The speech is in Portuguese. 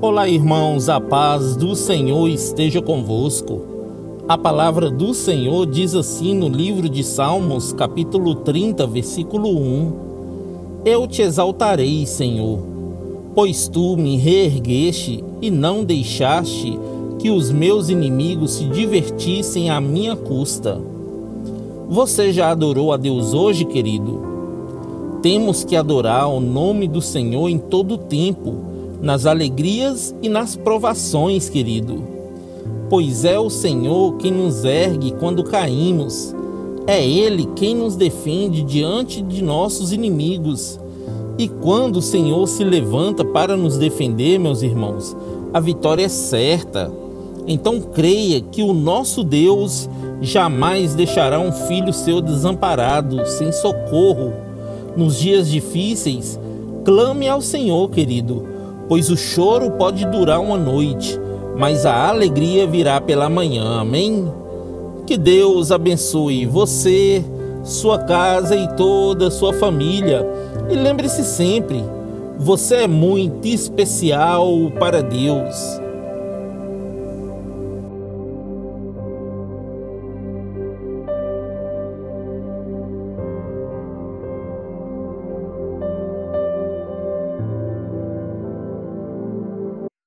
Olá, irmãos, a paz do Senhor esteja convosco. A palavra do Senhor diz assim no livro de Salmos, capítulo 30, versículo 1: Eu te exaltarei, Senhor, pois tu me reergueste e não deixaste que os meus inimigos se divertissem à minha custa. Você já adorou a Deus hoje, querido? Temos que adorar o nome do Senhor em todo o tempo nas alegrias e nas provações, querido. Pois é o Senhor quem nos ergue quando caímos. É Ele quem nos defende diante de nossos inimigos. E quando o Senhor se levanta para nos defender, meus irmãos, a vitória é certa. Então creia que o nosso Deus jamais deixará um filho seu desamparado, sem socorro. Nos dias difíceis, clame ao Senhor, querido pois o choro pode durar uma noite, mas a alegria virá pela manhã. Amém? Que Deus abençoe você, sua casa e toda a sua família. E lembre-se sempre, você é muito especial para Deus.